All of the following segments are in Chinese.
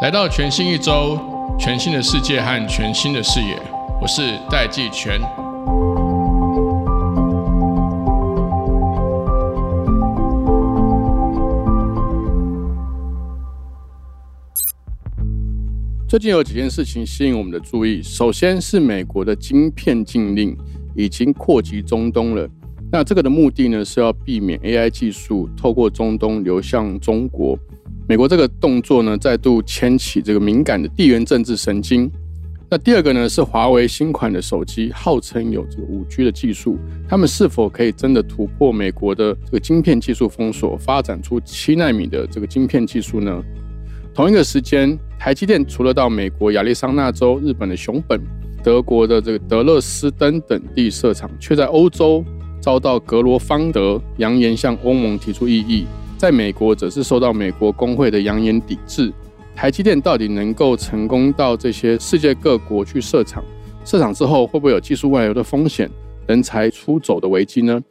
来到全新一周，全新的世界和全新的视野，我是戴季全。最近有几件事情吸引我们的注意，首先是美国的晶片禁令已经扩及中东了。那这个的目的呢，是要避免 AI 技术透过中东流向中国。美国这个动作呢，再度牵起这个敏感的地缘政治神经。那第二个呢，是华为新款的手机号称有这个五 G 的技术，他们是否可以真的突破美国的这个晶片技术封锁，发展出七纳米的这个晶片技术呢？同一个时间，台积电除了到美国亚利桑那州、日本的熊本、德国的这个德勒斯登等地设厂，却在欧洲遭到格罗方德扬言向欧盟提出异议，在美国则是受到美国工会的扬言抵制。台积电到底能够成功到这些世界各国去设厂？设厂之后会不会有技术外流的风险、人才出走的危机呢？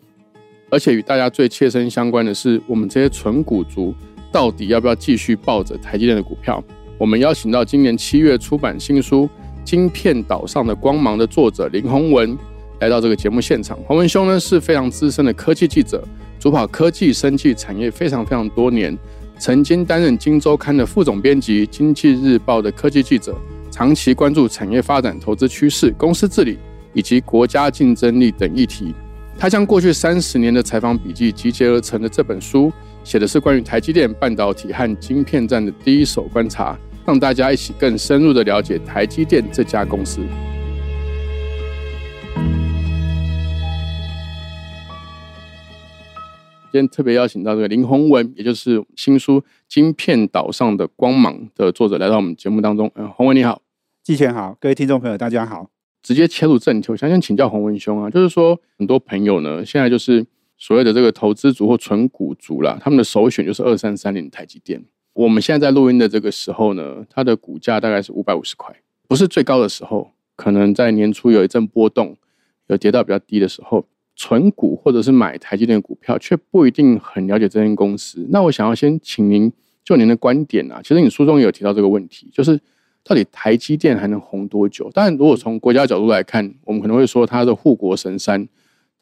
而且与大家最切身相关的是，我们这些纯股族。到底要不要继续抱着台积电的股票？我们邀请到今年七月出版新书《晶片岛上的光芒》的作者林宏文来到这个节目现场。黄文兄呢是非常资深的科技记者，主跑科技、生技产业非常非常多年，曾经担任《金周刊》的副总编辑，《经济日报》的科技记者，长期关注产业发展、投资趋势、公司治理以及国家竞争力等议题。他将过去三十年的采访笔记集结而成的这本书。写的是关于台积电半导体和晶片站的第一手观察，让大家一起更深入的了解台积电这家公司。今天特别邀请到这个林宏文，也就是新书《晶片岛上的光芒》的作者，来到我们节目当中。嗯，宏文你好，季全好，各位听众朋友大家好。直接切入正题，我想先请教宏文兄啊，就是说很多朋友呢，现在就是。所谓的这个投资族或纯股族啦，他们的首选就是二三三零台积电。我们现在在录音的这个时候呢，它的股价大概是五百五十块，不是最高的时候，可能在年初有一阵波动，有跌到比较低的时候，纯股或者是买台积电股票，却不一定很了解这间公司。那我想要先请您就您的观点啊，其实你书中也有提到这个问题，就是到底台积电还能红多久？当然，如果从国家角度来看，我们可能会说它的护国神山。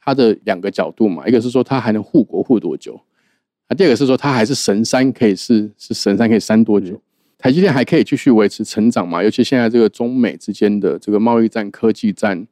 它的两个角度嘛，一个是说它还能护国护多久，啊，第二个是说它还是神山，可以是是神山可以山多久？台积电还可以继续维持成长嘛？尤其现在这个中美之间的这个贸易战、科技战、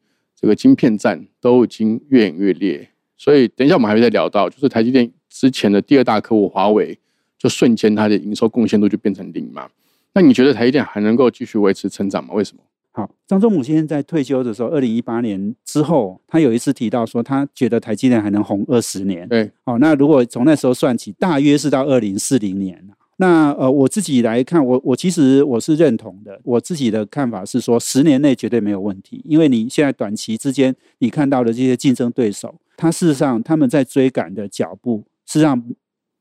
这个晶片战都已经越演越烈，所以等一下我们还会再聊到，就是台积电之前的第二大客户华为，就瞬间它的营收贡献度就变成零嘛？那你觉得台积电还能够继续维持成长吗？为什么？好，张忠武先生在退休的时候，二零一八年之后，他有一次提到说，他觉得台积电还能红二十年。对，好，那如果从那时候算起，大约是到二零四零年那呃，我自己来看，我我其实我是认同的。我自己的看法是说，十年内绝对没有问题，因为你现在短期之间你看到的这些竞争对手，他事实上他们在追赶的脚步，事实上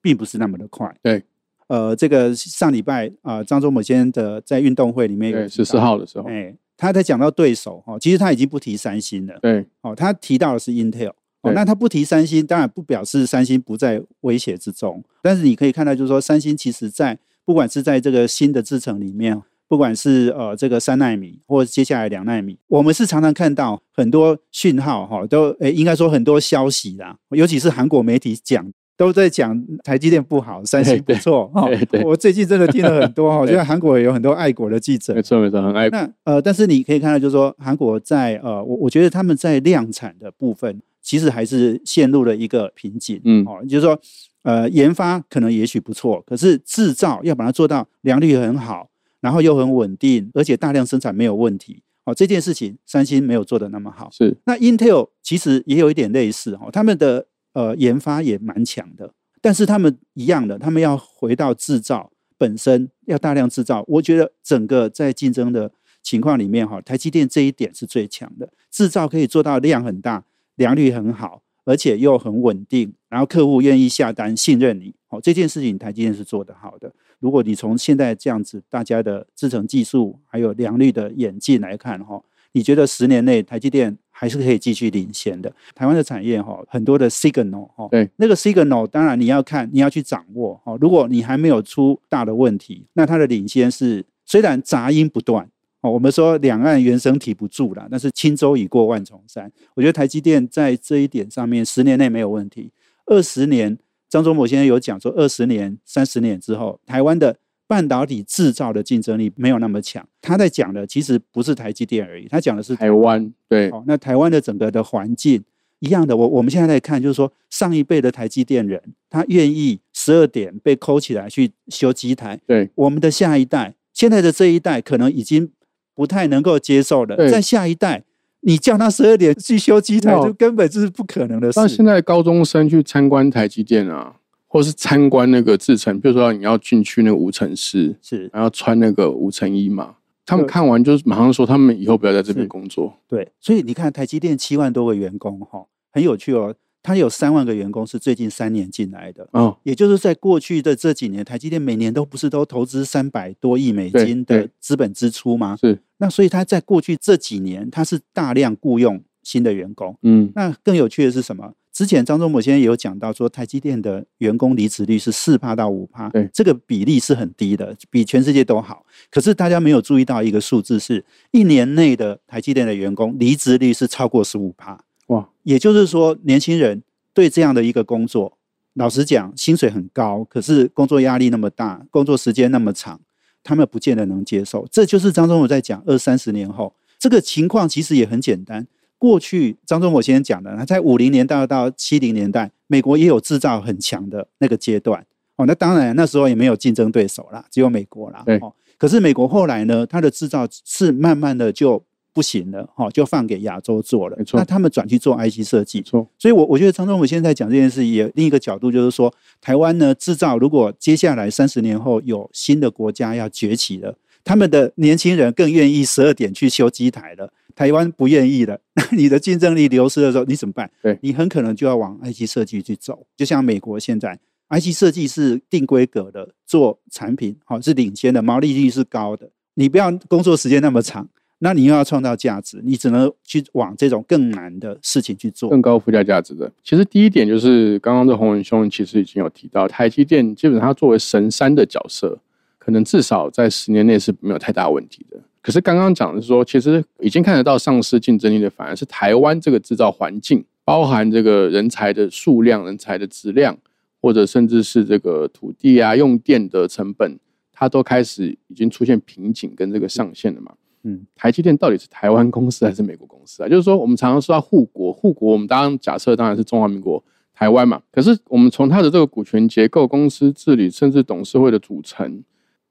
并不是那么的快。对。呃，这个上礼拜啊，张忠谋先生的在运动会里面，十四号的时候，哎，他在讲到对手哈，其实他已经不提三星了，对，哦，他提到的是 Intel，哦，那他不提三星，当然不表示三星不在威胁之中，但是你可以看到，就是说三星其实在不管是在这个新的制程里面，不管是呃这个三纳米或接下来两纳米，我们是常常看到很多讯号哈，都诶应该说很多消息啦，尤其是韩国媒体讲。都在讲台积电不好，三星不错哈。我最近真的听了很多哈，现在韩国也有很多爱国的记者，没错没错，很爱。那呃，但是你可以看到，就是说韩国在呃，我我觉得他们在量产的部分，其实还是陷入了一个瓶颈。嗯，哦，就是说呃，研发可能也许不错，可是制造要把它做到良率很好，然后又很稳定，而且大量生产没有问题。哦，这件事情三星没有做的那么好。是。那 Intel 其实也有一点类似哈，他们的。呃，研发也蛮强的，但是他们一样的，他们要回到制造本身，要大量制造。我觉得整个在竞争的情况里面，哈，台积电这一点是最强的，制造可以做到量很大，良率很好，而且又很稳定，然后客户愿意下单，信任你。好，这件事情台积电是做得好的。如果你从现在这样子大家的制程技术还有良率的演进来看，哈，你觉得十年内台积电？还是可以继续领先的。台湾的产业哈，很多的 signal 哈，对，那个 signal 当然你要看，你要去掌握哈。如果你还没有出大的问题，那它的领先是虽然杂音不断哦，我们说两岸原生体不住了，但是轻舟已过万重山。我觉得台积电在这一点上面，十年内没有问题，二十年，张忠谋先生有讲说，二十年、三十年之后，台湾的。半导体制造的竞争力没有那么强，他在讲的其实不是台积电而已，他讲的是台湾。对，哦，那台湾的整个的环境一样的。我我们现在在看，就是说上一辈的台积电人，他愿意十二点被扣起来去修机台。对，我们的下一代，现在的这一代可能已经不太能够接受了。在下一代，你叫他十二点去修机台，就根本就是不可能的事。那现在高中生去参观台积电啊？或是参观那个制程，比如说你要进去那个无尘室，是，然后穿那个无尘衣嘛。他们看完就是马上说，他们以后不要在这边工作。对，所以你看台积电七万多个员工，哈，很有趣哦。他有三万个员工是最近三年进来的，哦，也就是在过去的这几年，台积电每年都不是都投资三百多亿美金的资本支出吗？是。那所以他在过去这几年，他是大量雇佣新的员工。嗯，那更有趣的是什么？之前张忠谋先生也有讲到说，台积电的员工离职率是四帕到五帕，对，这个比例是很低的，比全世界都好。可是大家没有注意到一个数字，是一年内的台积电的员工离职率是超过十五帕。哇，也就是说，年轻人对这样的一个工作，老实讲，薪水很高，可是工作压力那么大，工作时间那么长，他们不见得能接受。这就是张忠谋在讲二三十年后这个情况，其实也很简单。过去张忠谋先生讲的，他在五零年代到七零年代，美国也有制造很强的那个阶段哦。那当然那时候也没有竞争对手啦，只有美国啦。哦，可是美国后来呢，它的制造是慢慢的就不行了，哈，就放给亚洲做了。没错，那他们转去做 IC 设计。错，所以，我我觉得张忠谋现在讲这件事，也另一个角度就是说，台湾呢制造，如果接下来三十年后有新的国家要崛起了，他们的年轻人更愿意十二点去修机台了。台湾不愿意的，那你的竞争力流失的时候，你怎么办？对你很可能就要往 IC 设计去走。就像美国现在 IC 设计是定规格的做产品，好是领先的，毛利率是高的。你不要工作时间那么长，那你又要创造价值，你只能去往这种更难的事情去做，更高附加价值的。其实第一点就是刚刚这洪文兄其实已经有提到，台积电基本上作为神山的角色，可能至少在十年内是没有太大问题的。可是刚刚讲的是说，其实已经看得到上市竞争力的，反而是台湾这个制造环境，包含这个人才的数量、人才的质量，或者甚至是这个土地啊、用电的成本，它都开始已经出现瓶颈跟这个上限了嘛。嗯，台积电到底是台湾公司还是美国公司啊？就是说，我们常常说到护国，护国，我们当然假设当然是中华民国台湾嘛。可是我们从它的这个股权结构、公司治理，甚至董事会的组成，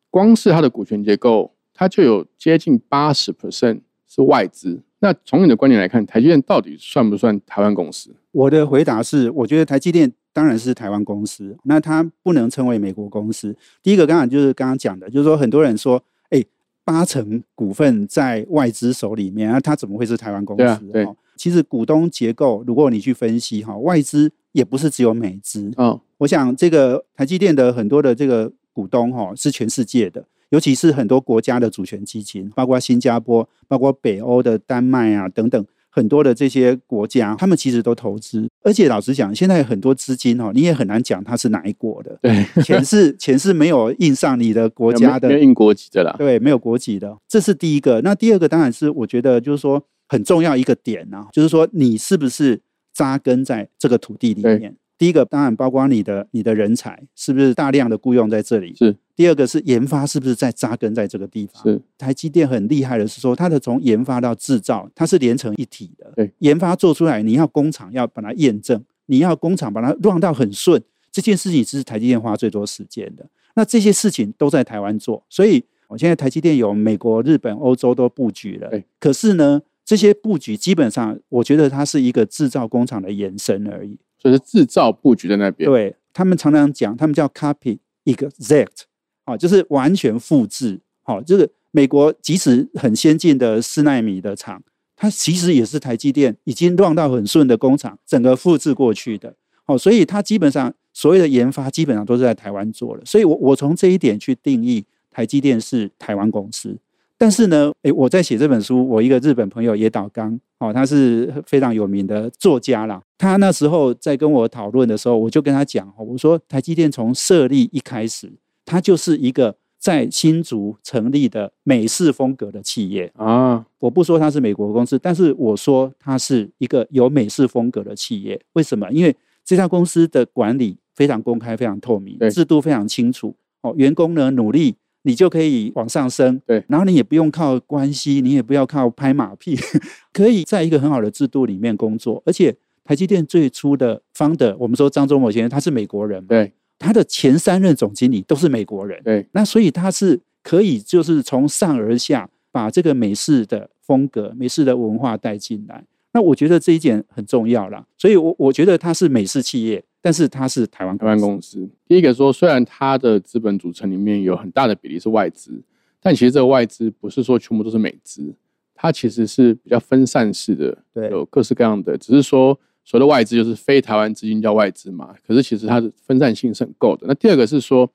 光是它的股权结构。它就有接近八十 percent 是外资。那从你的观点来看，台积电到底算不算台湾公司？我的回答是，我觉得台积电当然是台湾公司，那它不能称为美国公司。第一个，刚刚就是刚刚讲的，就是说很多人说，哎，八成股份在外资手里面，那它怎么会是台湾公司？对，其实股东结构，如果你去分析哈，外资也不是只有美资。嗯，我想这个台积电的很多的这个股东哈，是全世界的。尤其是很多国家的主权基金，包括新加坡、包括北欧的丹麦啊等等，很多的这些国家，他们其实都投资。而且老实讲，现在很多资金哦，你也很难讲它是哪一国的。对，钱是钱是没有印上你的国家的，没有印国籍的啦。对，没有国籍的，这是第一个。那第二个当然是我觉得就是说很重要一个点啊，就是说你是不是扎根在这个土地里面。第一个当然包括你的你的人才是不是大量的雇佣在这里？是。第二个是研发是不是在扎根在这个地方？是。台积电很厉害的是说，它的从研发到制造，它是连成一体的。对。研发做出来，你要工厂要把它验证，你要工厂把它 run 到很顺，这件事情是台积电花最多时间的。那这些事情都在台湾做，所以我现在台积电有美国、日本、欧洲都布局了。对。可是呢，这些布局基本上，我觉得它是一个制造工厂的延伸而已。就是制造布局在那边，对他们常常讲，他们叫 copy exact，好，就是完全复制。好，就是美国即使很先进的四纳米的厂，它其实也是台积电已经乱到很顺的工厂，整个复制过去的。好，所以它基本上所有的研发基本上都是在台湾做的。所以我我从这一点去定义台积电是台湾公司。但是呢，诶，我在写这本书，我一个日本朋友野岛刚，哦，他是非常有名的作家啦。他那时候在跟我讨论的时候，我就跟他讲，我说台积电从设立一开始，它就是一个在新竹成立的美式风格的企业啊。我不说它是美国公司，但是我说它是一个有美式风格的企业。为什么？因为这家公司的管理非常公开、非常透明，制度非常清楚。哦，员工呢努力。你就可以往上升，对，然后你也不用靠关系，你也不要靠拍马屁，可以在一个很好的制度里面工作。而且台积电最初的方的，我们说张忠谋先生他是美国人，对，他的前三任总经理都是美国人，对，那所以他是可以就是从上而下把这个美式的风格、美式的文化带进来。那我觉得这一点很重要啦，所以我我觉得它是美式企业。但是它是台湾台湾公司。第一个说，虽然它的资本组成里面有很大的比例是外资，但其实这个外资不是说全部都是美资，它其实是比较分散式的，对，有各式各样的。只是说所谓的外资就是非台湾资金叫外资嘛，可是其实它的分散性是很够的。那第二个是说，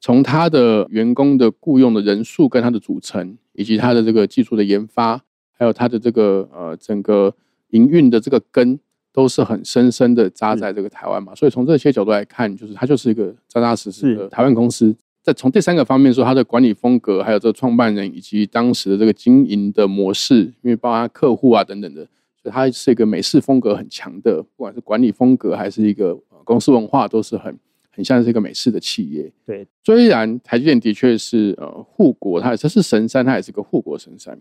从它的员工的雇佣的人数跟它的组成，以及它的这个技术的研发，还有它的这个呃整个营运的这个根。都是很深深的扎在这个台湾嘛，所以从这些角度来看，就是它就是一个扎扎实实的台湾公司。再从第三个方面说，它的管理风格，还有这个创办人以及当时的这个经营的模式，因为包括客户啊等等的，它是一个美式风格很强的，不管是管理风格还是一个公司文化，都是很很像是一个美式的企业。对，虽然台积电的确是呃护国，它它是神山，它也是个护国神山。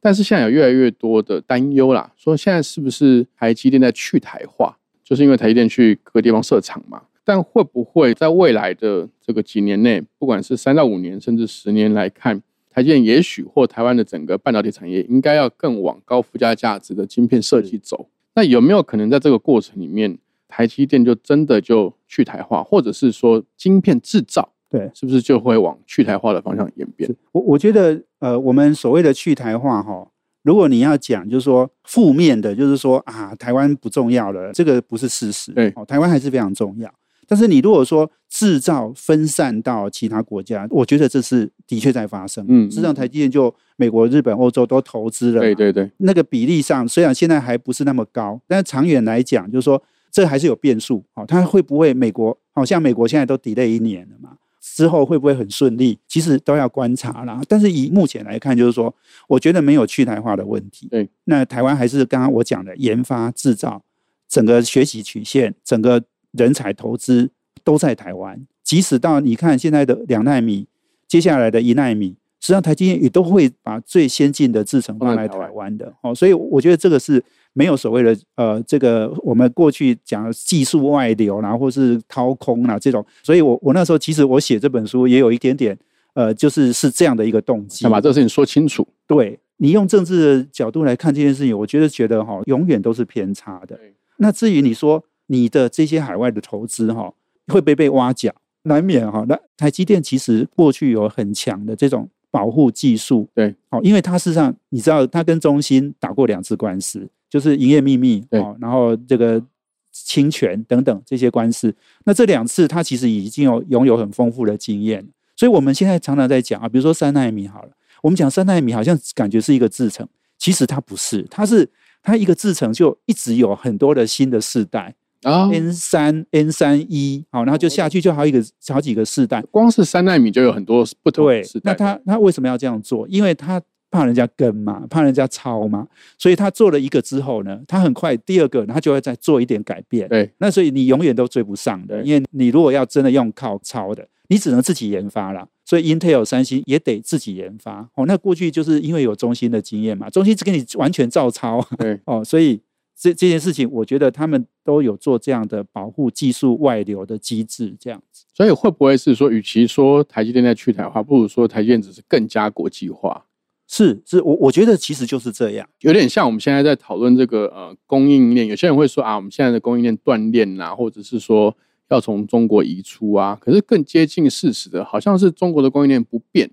但是现在有越来越多的担忧啦，说现在是不是台积电在去台化？就是因为台积电去各个地方设厂嘛。但会不会在未来的这个几年内，不管是三到五年，甚至十年来看，台积电也许或台湾的整个半导体产业，应该要更往高附加价值的晶片设计走？那有没有可能在这个过程里面，台积电就真的就去台化，或者是说晶片制造？对，是不是就会往去台化的方向演变？我我觉得，呃，我们所谓的去台化，哈，如果你要讲，就是说负面的，就是说啊，台湾不重要了，这个不是事实。对，哦，台湾还是非常重要。但是你如果说制造分散到其他国家，我觉得这是的确在发生。嗯，实际上台积电就美国、日本、欧洲都投资了。对对对，那个比例上虽然现在还不是那么高，但是长远来讲，就是说这还是有变数。哦，它会不会美国？好像美国现在都 delay 一年了嘛？之后会不会很顺利？其实都要观察啦。但是以目前来看，就是说，我觉得没有去台化的问题。对，那台湾还是刚刚我讲的研发、制造，整个学习曲线，整个人才投资都在台湾。即使到你看现在的两纳米，接下来的一纳米，实际上台积电也都会把最先进的制程放在台湾的。哦，所以我觉得这个是。没有所谓的呃，这个我们过去讲技术外流啦，或是掏空啦这种，所以我我那时候其实我写这本书也有一点点呃，就是是这样的一个动机，要把这个事情说清楚。对你用政治的角度来看这件事情，我觉得觉得哈，永远都是偏差的。那至于你说你的这些海外的投资哈，会不会被挖角？难免哈。那台积电其实过去有很强的这种保护技术，对，好，因为它事实上你知道，它跟中芯打过两次官司。就是营业秘密哦，然后这个侵权等等这些官司，那这两次它其实已经有拥有很丰富的经验，所以我们现在常常在讲啊，比如说三纳米好了，我们讲三纳米好像感觉是一个制程，其实它不是，它是它一个制程就一直有很多的新的世代啊，N 三 N 三一好，然后就下去就好一个好几个世代，光是三纳米就有很多不同的世代。那他他为什么要这样做？因为他。怕人家跟嘛，怕人家抄嘛，所以他做了一个之后呢，他很快第二个他就会再做一点改变。对，那所以你永远都追不上的，因为你如果要真的用靠抄的，你只能自己研发了。所以 Intel、三星也得自己研发。哦，那过去就是因为有中芯的经验嘛，中芯只给你完全照抄。对，哦，所以这这件事情，我觉得他们都有做这样的保护技术外流的机制，这样子。所以会不会是说，与其说台积电在去台化，不如说台积电只是更加国际化？是是，我我觉得其实就是这样，有点像我们现在在讨论这个呃供应链，有些人会说啊，我们现在的供应链断链呐，或者是说要从中国移出啊，可是更接近事实的，好像是中国的供应链不变，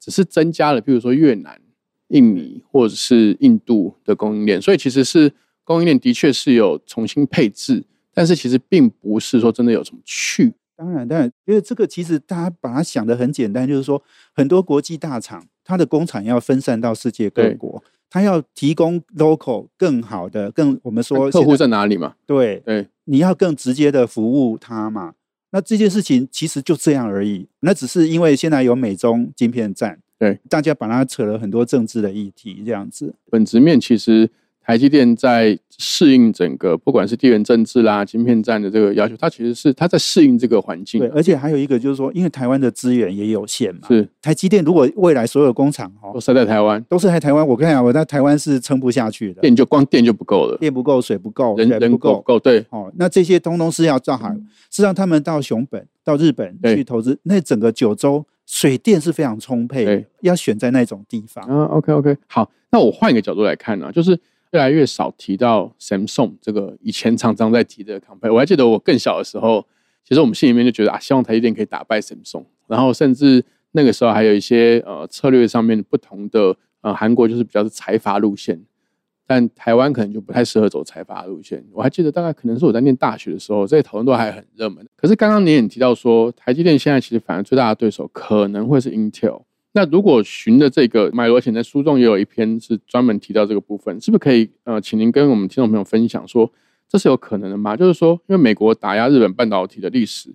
只是增加了，比如说越南、印尼或者是印度的供应链，所以其实是供应链的确是有重新配置，但是其实并不是说真的有什么去。当然，当然，因为这个其实大家把它想的很简单，就是说很多国际大厂。它的工厂要分散到世界各国，它要提供 local 更好的、更我们说客户在哪里嘛？对对，你要更直接的服务它嘛。那这件事情其实就这样而已，那只是因为现在有美中晶片战，对，大家把它扯了很多政治的议题，这样子。本质面其实。台积电在适应整个不管是地缘政治啦、晶片战的这个要求，它其实是它在适应这个环境。对，而且还有一个就是说，因为台湾的资源也有限嘛。是。台积电如果未来所有工厂哦都设在台湾，都是在台湾，我跟你讲，我在台湾是撑不下去的。电就光电就不够了，电不够，水不够，人人不够，够对。哦，那这些通通是要造好，是让他们到熊本、到日本去投资。那整个九州水电是非常充沛，要选在那种地方。啊，OK OK，好，那我换一个角度来看呢，就是。越来越少提到 Samsung 这个以前常常在提的 company。我还记得我更小的时候，其实我们心里面就觉得啊，希望台积电可以打败 Samsung。然后甚至那个时候还有一些呃策略上面不同的呃，韩国就是比较是财阀路线，但台湾可能就不太适合走财阀路线。我还记得大概可能是我在念大学的时候，这些讨论都还很热门。可是刚刚你也提到说，台积电现在其实反而最大的对手可能会是 Intel。那如果循的这个脉络，且在书中也有一篇是专门提到这个部分，是不是可以呃，请您跟我们听众朋友分享说，这是有可能的吗？就是说，因为美国打压日本半导体的历史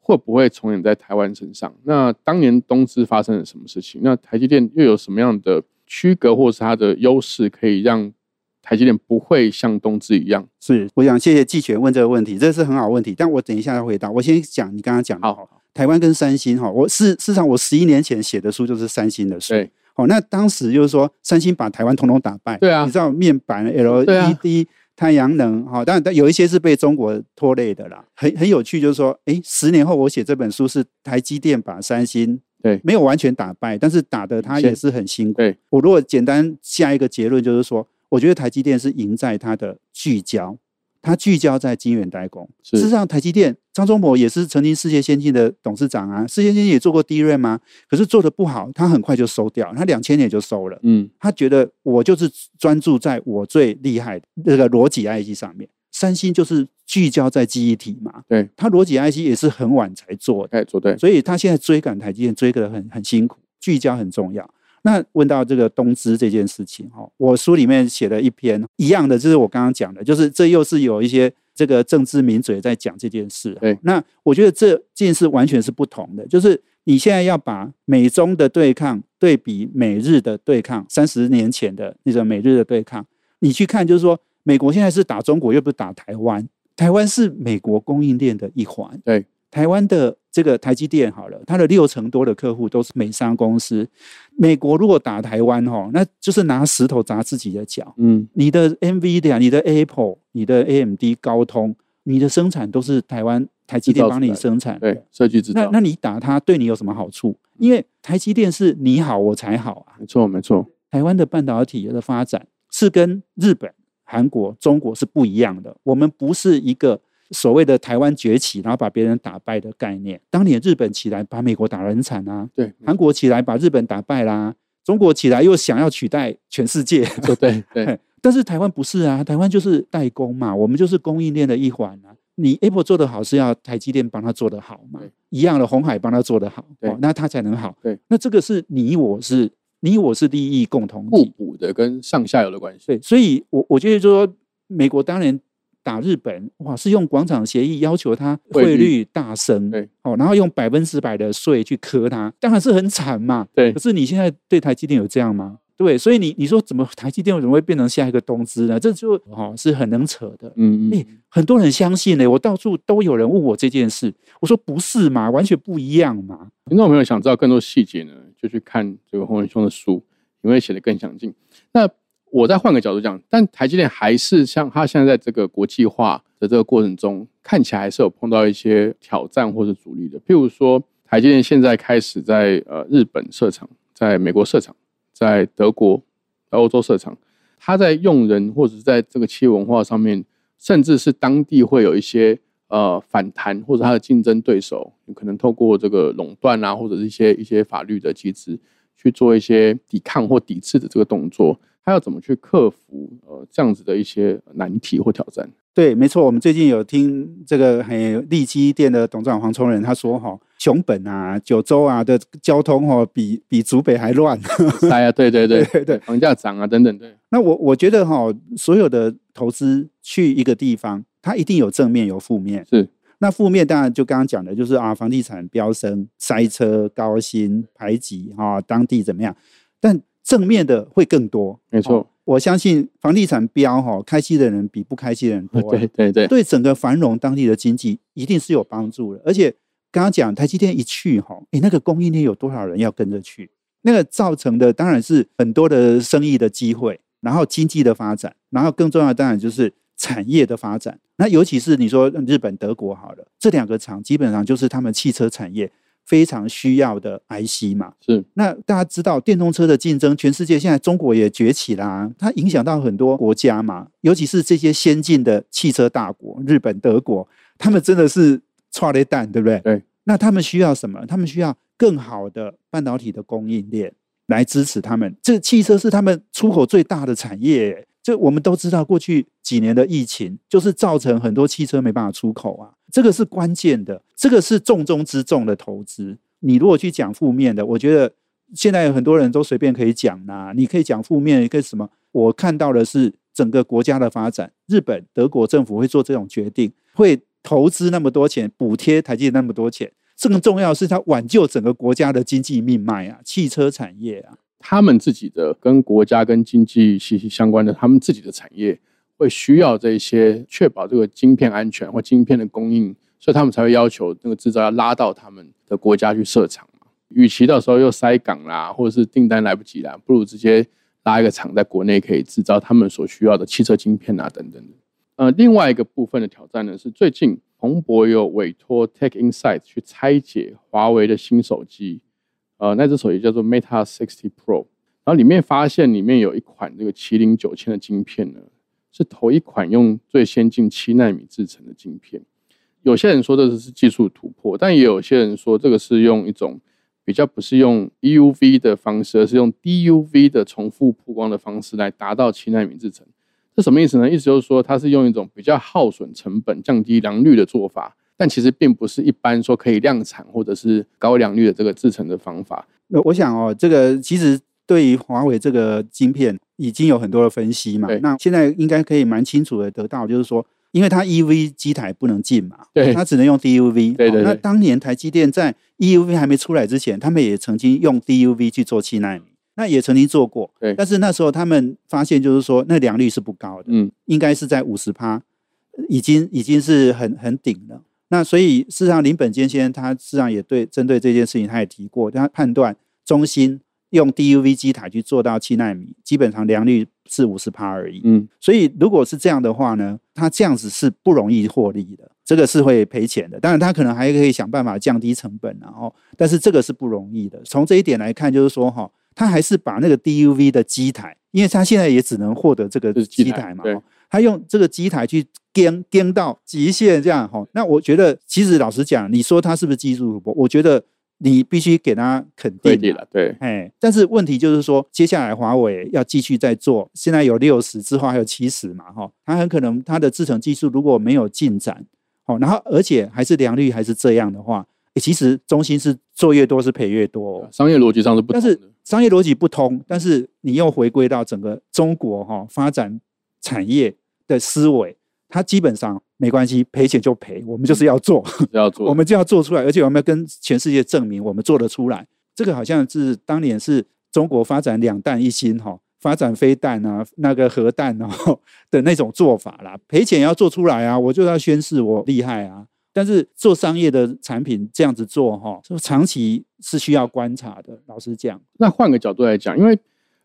会不会重演在台湾身上？那当年东芝发生了什么事情？那台积电又有什么样的区隔，或是它的优势，可以让台积电不会像东芝一样？是，我想谢谢季全问这个问题，这是很好问题，但我等一下要回答。我先讲你刚刚讲的。好。台湾跟三星哈，我事事实上我十一年前写的书就是三星的书。对，好，那当时就是说三星把台湾统统打败。对啊，你知道面板 LED、太阳能哈，当然但有一些是被中国拖累的啦。很很有趣，就是说，哎，十年后我写这本书是台积电把三星对没有完全打败，但是打的他也是很辛苦。对，我如果简单下一个结论就是说，我觉得台积电是赢在它的聚焦。它聚焦在晶圆代工。事实上，台积电张忠谋也是曾经世界先进的董事长啊，世界先进也做过低润吗？可是做的不好，他很快就收掉，他两千年就收了。嗯，他觉得我就是专注在我最厉害的那个逻辑 IC 上面。三星就是聚焦在记忆体嘛，对，他逻辑 IC 也是很晚才做，哎，做对，所以他现在追赶台积电追的很很辛苦，聚焦很重要。那问到这个东芝这件事情哈，我书里面写了一篇一样的，就是我刚刚讲的，就是这又是有一些这个政治名嘴在讲这件事。对，那我觉得这件事完全是不同的，就是你现在要把美中的对抗对比美日的对抗，三十年前的那种美日的对抗，你去看，就是说美国现在是打中国，又不是打台湾，台湾是美国供应链的一环。对。台湾的这个台积电好了，它的六成多的客户都是美商公司。美国如果打台湾哈，那就是拿石头砸自己的脚。嗯，你的 NVIDIA、你的 Apple、你的 AMD、高通，你的生产都是台湾台积电帮你生产，对，设计制造。那那你打它对你有什么好处？因为台积电是你好我才好啊。没错，没错。台湾的半导体的发展是跟日本、韩国、中国是不一样的。我们不是一个。所谓的台湾崛起，然后把别人打败的概念。当年日本起来，把美国打得很惨啊。对，韩国起来把日本打败啦。中国起来又想要取代全世界。对对。但是台湾不是啊，台湾就是代工嘛，我们就是供应链的一环啊。你 Apple 做得好，是要台积电帮他做得好嘛？一样的，红海帮他做得好，哦，那他才能好。对，那这个是你我是你我是利益共同互补的，跟上下游的关系。对，所以我我觉得说，美国当然。打日本哇，是用广场协议要求他汇率大升，对，哦，然后用百分之百的税去磕他，当然是很惨嘛。对，可是你现在对台积电有这样吗？对，所以你你说怎么台积电怎么会变成下一个东芝呢？这就哈是很能扯的。嗯嗯，很多人相信呢，我到处都有人问我这件事，我说不是嘛，完全不一样嘛。听众朋友想知道更多细节呢，就去看这个洪文兄的书，因为写的更详尽。那。我再换个角度讲，但台积电还是像它现在在这个国际化的这个过程中，看起来还是有碰到一些挑战或者阻力的。譬如说，台积电现在开始在呃日本设厂，在美国设厂，在德国、在欧洲设厂，它在用人或者是在这个企业文化上面，甚至是当地会有一些呃反弹，或者它的竞争对手可能透过这个垄断啊，或者是一些一些法律的机制去做一些抵抗或抵制的这个动作。他要怎么去克服呃这样子的一些难题或挑战？对，没错，我们最近有听这个很利基店的董事长黄崇仁他说哈，熊本啊、九州啊的交通哦，比比竹北还乱。哎呀，对对对 对对房价涨啊，等等，对，那我我觉得哈、所有的投资去一个地方，它一定有正面有负面。是那负面当然就刚刚讲的，就是啊，房地产飙升、塞车、高薪、排挤哈、当地怎么样？但正面的会更多。没错哦我相信房地产标哈、开心的人比不开心的人多。对对对，对整个繁荣当地的经济一定是有帮助的。而且刚刚讲台积电一去哈，诶，那个供应链有多少人要跟着去？那个造成的当然是很多的生意的机会，然后经济的发展，然后更重要的当然就是产业的发展。那尤其是你说日本、德国好了，这两个厂基本上就是他们汽车产业非常需要的 IC 嘛。是那大家知道电动车的竞争，全世界现在中国也崛起啦，它影响到很多国家嘛，尤其是这些先进的汽车大国，日本、德国，他们真的是差了蛋，对不对？对。那他们需要什么？他们需要更好的半导体的供应链来支持他们。这汽车是他们出口最大的产业。这我们都知道，过去几年的疫情就是造成很多汽车没办法出口啊，这个是关键的，这个是重中之重的投资。你如果去讲负面的，我觉得现在有很多人都随便可以讲啦、你可以讲负面一个什么？我看到的是整个国家的发展，日本、德国政府会做这种决定，会投资那么多钱，补贴台积那么多钱。更重要是，它挽救整个国家的经济命脉啊，汽车产业啊。他们自己的跟国家跟经济息息相关的，他们自己的产业会需要这些确保这个晶片安全或晶片的供应，所以他们才会要求那个制造要拉到他们的国家去设厂嘛。与其到时候又塞港啦，或者是订单来不及啦，不如直接拉一个厂在国内可以制造他们所需要的汽车晶片啊等等的。呃，另外一个部分的挑战呢是最近彭博有委托 Tech Insight 去拆解华为的新手机。呃，那只手机叫做 Meta 60 Pro，然后里面发现里面有一款这个麒麟九千的晶片呢，是头一款用最先进七纳米制成的晶片。有些人说这是技术突破，但也有些人说这个是用一种比较不是用 EUV 的方式，而是用 DUV 的重复曝光的方式来达到七纳米制成。这什么意思呢？意思就是说它是用一种比较耗损成本、降低良率的做法。但其实并不是一般说可以量产或者是高良率的这个制成的方法。那我想哦，这个其实对于华为这个晶片已经有很多的分析嘛对。那现在应该可以蛮清楚的得到，就是说，因为它 EUV 机台不能进嘛，对它只能用 DUV。对对对哦那当年台积电在 EUV 还没出来之前，他们也曾经用 DUV 去做七纳米，那也曾经做过。对但是那时候他们发现，就是说那良率是不高的，嗯，应该是在五十趴，已经已经是很很顶了。那所以事实上，林本坚先生他事实上也对针对这件事情，他也提过，他判断中芯用 DUV 机台去做到七纳米，基本上良率是五十趴而已。嗯，所以如果是这样的话呢，他这样子是不容易获利的，这个是会赔钱的。当然，他可能还可以想办法降低成本，然后，但是这个是不容易的。从这一点来看，就是说哈，他还是把那个 DUV 的机台，因为他现在也只能获得这个就是机台嘛，他用这个机台去颠颠到极限，这样哈。那我觉得，其实老实讲，你说他是不是技术主播？我觉得你必须给他肯定啊。对了，对，哎，但是问题就是说，接下来华为要继续在做，现在有六十，之后还有七十嘛，哈，他很可能他的制程技术如果没有进展，哦，然后而且还是良率还是这样的话，诶其实中心是做越多是赔越多、哦，商业逻辑上是不。但是商业逻辑不通，但是你又回归到整个中国哈、发展产业的思维，他基本上没关系，赔钱就赔，我们就是要做。要做，我们就要做出来，而且我们要跟全世界证明我们做得出来。这个好像是当年是中国发展两弹一星哈，发展飞弹啊，那个核弹啊的那种做法啦。赔钱也要做出来啊，我就要宣示我厉害啊。但是做商业的产品这样子做哈，就长期是需要观察的。老实讲，那换个角度来讲，因为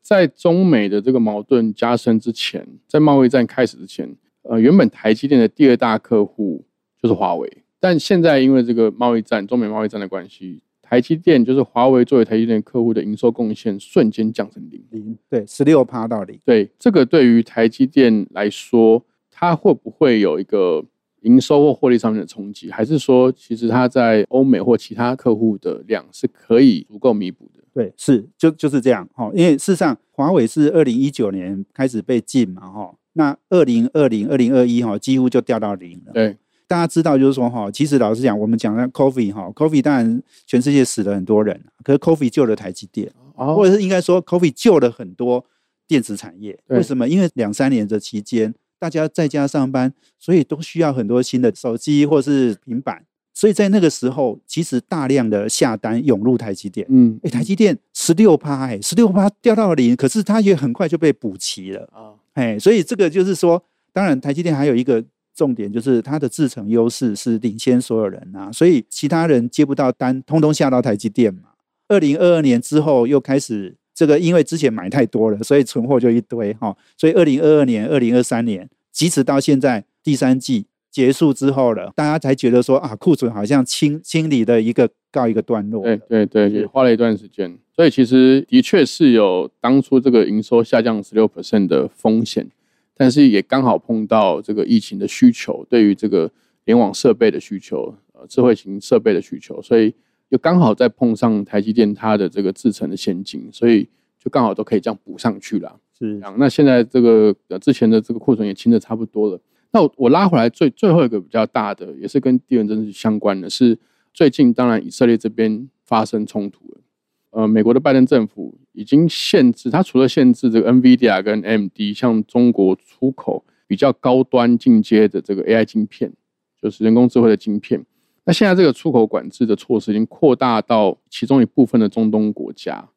在中美的这个矛盾加深之前，在贸易战开始之前，呃，原本台积电的第二大客户就是华为，但现在因为这个贸易战、中美贸易战的关系，台积电就是华为作为台积电客户的营收贡献瞬间降成零。零对十六趴到零，对这个对于台积电来说，它会不会有一个营收或获利上面的冲击？还是说，其实它在欧美或其他客户的量是可以足够弥补的？对，是就就是这样哈。因为事实上，华为是二零一九年开始被禁嘛哈，那二零二零、二零二一哈几乎就掉到零了。对，大家知道，就是说哈，其实老实讲，我们讲的 Coffee 哈，Coffee 当然全世界死了很多人，可是 Coffee 救了台积电，或者是应该说 Coffee 救了很多电子产业。为什么？因为两三年的期间，大家在家上班，所以都需要很多新的手机或是平板。所以在那个时候，其实大量的下单涌入台积电。嗯，哎，台积电十六趴，哎，十六趴掉到零，可是它也很快就被补齐了啊。哎，所以这个就是说，当然台积电还有一个重点，就是它的制程优势是领先所有人啊，所以其他人接不到单，通通下到台积电嘛。二零二二年之后又开始这个，因为之前买太多了，所以存货就一堆哈。所以二零二二年、二零二三年，即使到现在第三季。结束之后了，大家才觉得说啊，库存好像清清理的一个告一个段落。对对对，也花了一段时间，所以其实的确是有当初这个营收下降十六 percent 的风险，但是也刚好碰到这个疫情的需求，对于这个联网设备的需求，呃，智慧型设备的需求，所以又刚好再碰上台积电它的这个制程的先进，所以就刚好都可以这样补上去了。是，那现在这个呃之前的这个库存也清的差不多了。那我我拉回来最最后一个比较大的，也是跟地缘政治相关的，是最近当然以色列这边发生冲突了。呃，美国的拜登政府已经限制，它除了限制这个 NVIDIA 跟 MD 向中国出口比较高端进阶的这个 AI 晶片，就是人工智慧的晶片。那现在这个出口管制的措施已经扩大到其中一部分的中东国家。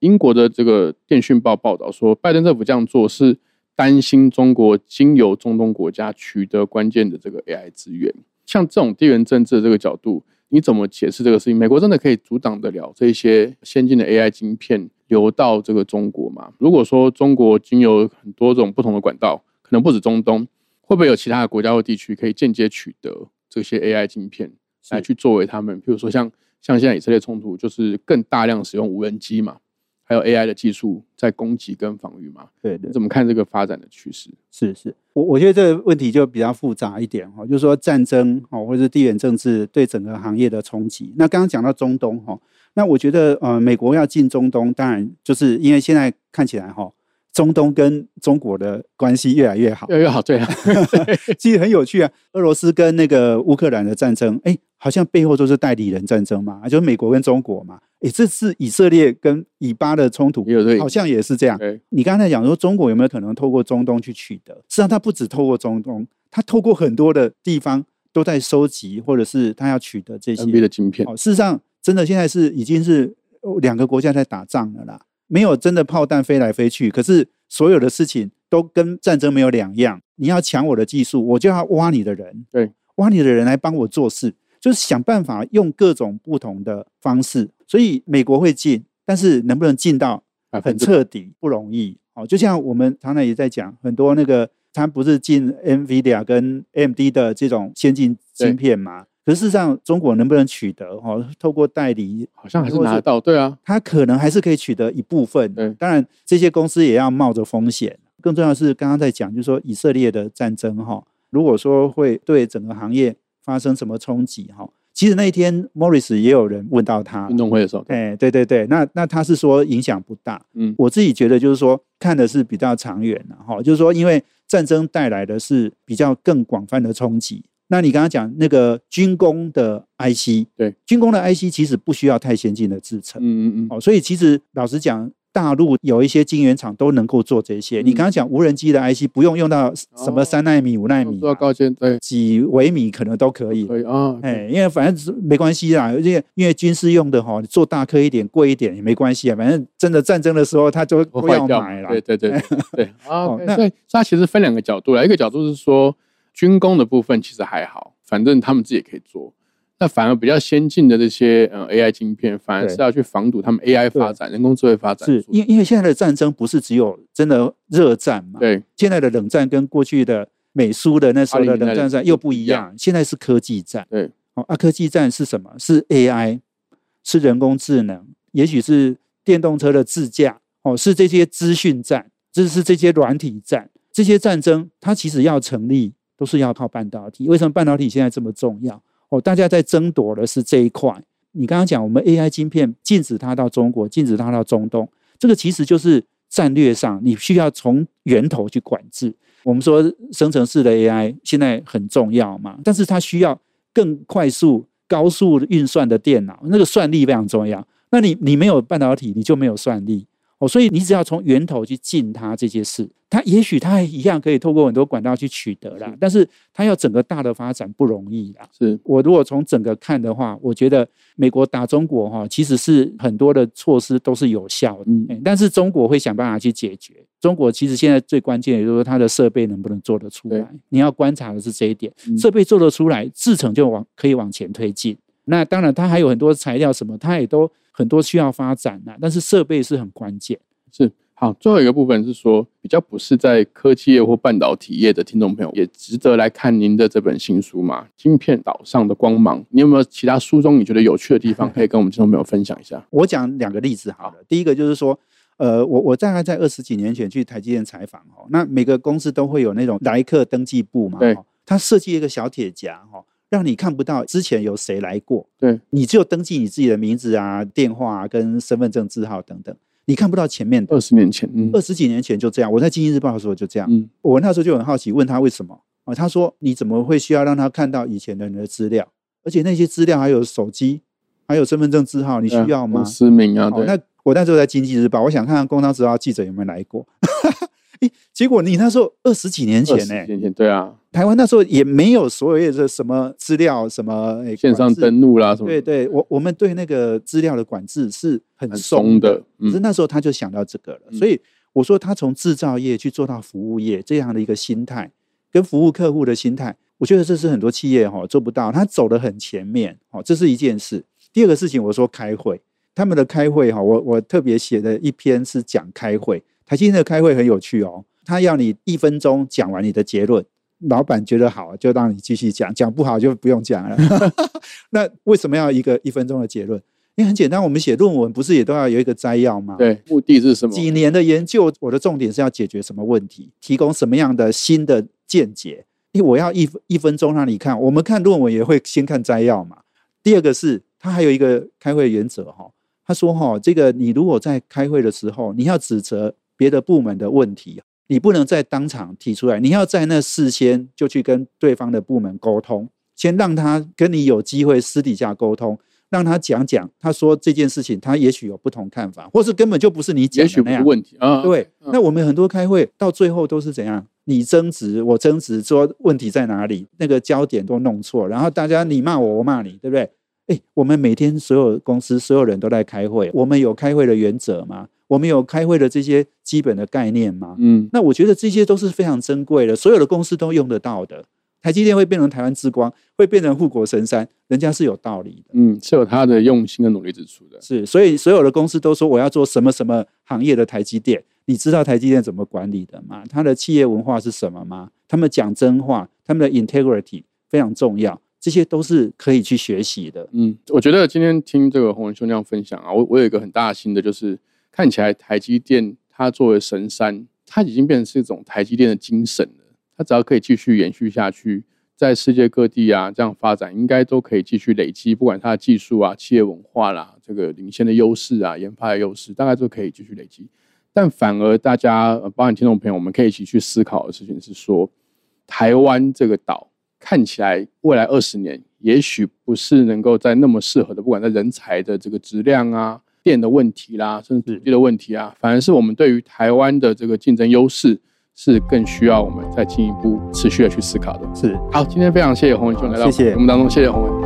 英国的这个电讯报报道说，拜登政府这样做是。担心中国经由中东国家取得关键的这个 AI 资源，像这种地缘政治的这个角度，你怎么解释这个事情？美国真的可以阻挡得了这些先进的 AI 晶片流到这个中国吗？如果说中国经由很多种不同的管道，可能不止中东，会不会有其他的国家或地区可以间接取得这些 AI 晶片来去作为他们？譬如说像像现在以色列冲突，就是更大量使用无人机嘛。还有 AI 的技术在攻击跟防御嘛？对对，怎么看这个发展的趋势？是是，我我觉得这个问题就比较复杂一点哈，就是说战争哦，或者是地缘政治对整个行业的冲击。那刚刚讲到中东哈，那我觉得呃，美国要进中东，当然就是因为现在看起来哈。中东跟中国的关系越来越好，越来越好，对啊，其实很有趣啊。俄罗斯跟那个乌克兰的战争，哎，好像背后都是代理人战争嘛，就是美国跟中国嘛。哎，这次以色列跟以巴的冲突，好像也是这样。你刚才讲说中国有没有可能透过中东去取得？实际上，它不止透过中东，它透过很多的地方都在收集，或者是它要取得这些的晶片。事实上，真的现在是已经是两个国家在打仗了啦。没有真的炮弹飞来飞去，可是所有的事情都跟战争没有两样。你要抢我的技术，我就要挖你的人，对，挖你的人来帮我做事，就是想办法用各种不同的方式。所以美国会进，但是能不能进到很彻底不容易。哦，就像我们常常也在讲，很多那个他不是进 NVIDIA 跟 AMD 的这种先进芯片嘛？可事实上，中国能不能取得？哈，透过代理，好像还是拿得到。对啊，他可能还是可以取得一部分。对，当然这些公司也要冒着风险。更重要是，刚刚在讲，就是说以色列的战争，哈，如果说会对整个行业发生什么冲击，哈，其实那一天，Morris 也有人问到他。运动会的时候，哎，对对对，那那他是说影响不大。嗯，我自己觉得就是说看的是比较长远的，哈，就是说因为战争带来的是比较更广泛的冲击。那你刚刚讲那个军工的 IC，对，军工的 IC 其实不需要太先进的制程，嗯嗯嗯，哦，所以其实老实讲，大陆有一些晶圆厂都能够做这些。你刚刚讲无人机的 IC 不用用到什么三纳米、五纳米，做高阶，对，几微米可能都可以，可以啊，哎，因为反正没关系啦，因为因为军事用的哈，做大颗一点、贵一点也没关系啊，反正真的战争的时候它就会要买了，对对对对 啊，那所以它其实分两个角度啦，一个角度是说。军工的部分其实还好，反正他们自己也可以做。那反而比较先进的这些呃 AI 晶片，反而是要去防堵他们 AI 发展、人工智慧发展。是，因因为现在的战争不是只有真的热战嘛？对，现在的冷战跟过去的美苏的那时候的冷战战又不一样。现在是科技战。对，哦，啊，科技战是什么？是 AI，是人工智能，也许是电动车的自驾，哦，是这些资讯战，这是这些软体战，这些战争它其实要成立。都是要靠半导体，为什么半导体现在这么重要？哦，大家在争夺的是这一块。你刚刚讲我们 AI 晶片禁止它到中国，禁止它到中东，这个其实就是战略上你需要从源头去管制。我们说生成式的 AI 现在很重要嘛，但是它需要更快速、高速运算的电脑，那个算力非常重要。那你你没有半导体，你就没有算力。哦，所以你只要从源头去进它这些事，它也许它一样可以透过很多管道去取得啦。但是它要整个大的发展不容易啦。是我如果从整个看的话，我觉得美国打中国哈，其实是很多的措施都是有效的。嗯，但是中国会想办法去解决。中国其实现在最关键的就是它的设备能不能做得出来。你要观察的是这一点，设备做得出来，制程就往可以往前推进。那当然，它还有很多材料什么，它也都。很多需要发展的，但是设备是很关键。是好，最后一个部分是说，比较不是在科技业或半导体业的听众朋友，也值得来看您的这本新书嘛，《晶片岛上的光芒》。你有没有其他书中你觉得有趣的地方，可以跟我们听众朋友分享一下？我讲两个例子好了。第一个就是说，呃，我我大概在二十几年前去台积电采访哦，那每个公司都会有那种来客登记簿嘛，对，他设计一个小铁夹哈。让你看不到之前有谁来过，对你只有登记你自己的名字啊、电话啊、跟身份证字号等等，你看不到前面的。二十年前，二十几年前就这样。我在《经济日报》的时候就这样。嗯，我那时候就很好奇，问他为什么啊？他说：“你怎么会需要让他看到以前的人的资料？而且那些资料还有手机，还有身份证字号，你需要吗？”失明啊，对。那我那时候在《经济日报》，我想看看《工商时报》记者有没有来过。哎，结果你那时候二十几年前呢？年前对啊，台湾那时候也没有所谓的什么资料什么线上登录啦什么。对对，我我们对那个资料的管制是很松的。可是那时候他就想到这个了，所以我说他从制造业去做到服务业这样的一个心态，跟服务客户的心态，我觉得这是很多企业哈做不到。他走得很前面，哦，这是一件事。第二个事情，我说开会，他们的开会哈，我我特别写的一篇是讲开会。台积电的开会很有趣哦，他要你一分钟讲完你的结论，老板觉得好就让你继续讲，讲不好就不用讲了。那为什么要一个一分钟的结论？因为很简单，我们写论文不是也都要有一个摘要吗？对，目的是什么？几年的研究，我的重点是要解决什么问题，提供什么样的新的见解？因为我要一一分钟让你看，我们看论文也会先看摘要嘛。第二个是，他还有一个开会原则哈，他说哈，这个你如果在开会的时候，你要指责。别的部门的问题，你不能在当场提出来，你要在那事先就去跟对方的部门沟通，先让他跟你有机会私底下沟通，让他讲讲，他说这件事情他也许有不同看法，或是根本就不是你讲的那样问题啊。对，那我们很多开会到最后都是怎样？你争执，我争执，说问题在哪里？那个焦点都弄错，然后大家你骂我，我骂你，对不对？哎，我们每天所有公司所有人都在开会，我们有开会的原则吗？我们有开会的这些基本的概念吗？嗯，那我觉得这些都是非常珍贵的，所有的公司都用得到的。台积电会变成台湾之光，会变成护国神山，人家是有道理的。嗯，是有他的用心跟努力之处的。是，所以所有的公司都说我要做什么什么行业的台积电，你知道台积电怎么管理的吗？它的企业文化是什么吗？他们讲真话，他们的 integrity 非常重要，这些都是可以去学习的。嗯，我觉得今天听这个洪文兄这样分享啊，我我有一个很大的心的就是。看起来台积电它作为神山，它已经变成是一种台积电的精神了。它只要可以继续延续下去，在世界各地啊这样发展，应该都可以继续累积，不管它的技术啊、企业文化啦、这个领先的优势啊、研发的优势，大概都可以继续累积。但反而大家，包括听众朋友，我们可以一起去思考的事情是说，台湾这个岛看起来未来二十年，也许不是能够在那么适合的，不管在人才的这个质量啊。电的问题啦，甚至土地的问题啊，反而是我们对于台湾的这个竞争优势，是更需要我们再进一步持续的去思考的。是，好，今天非常谢谢洪文兄来到节目当中，谢谢洪文。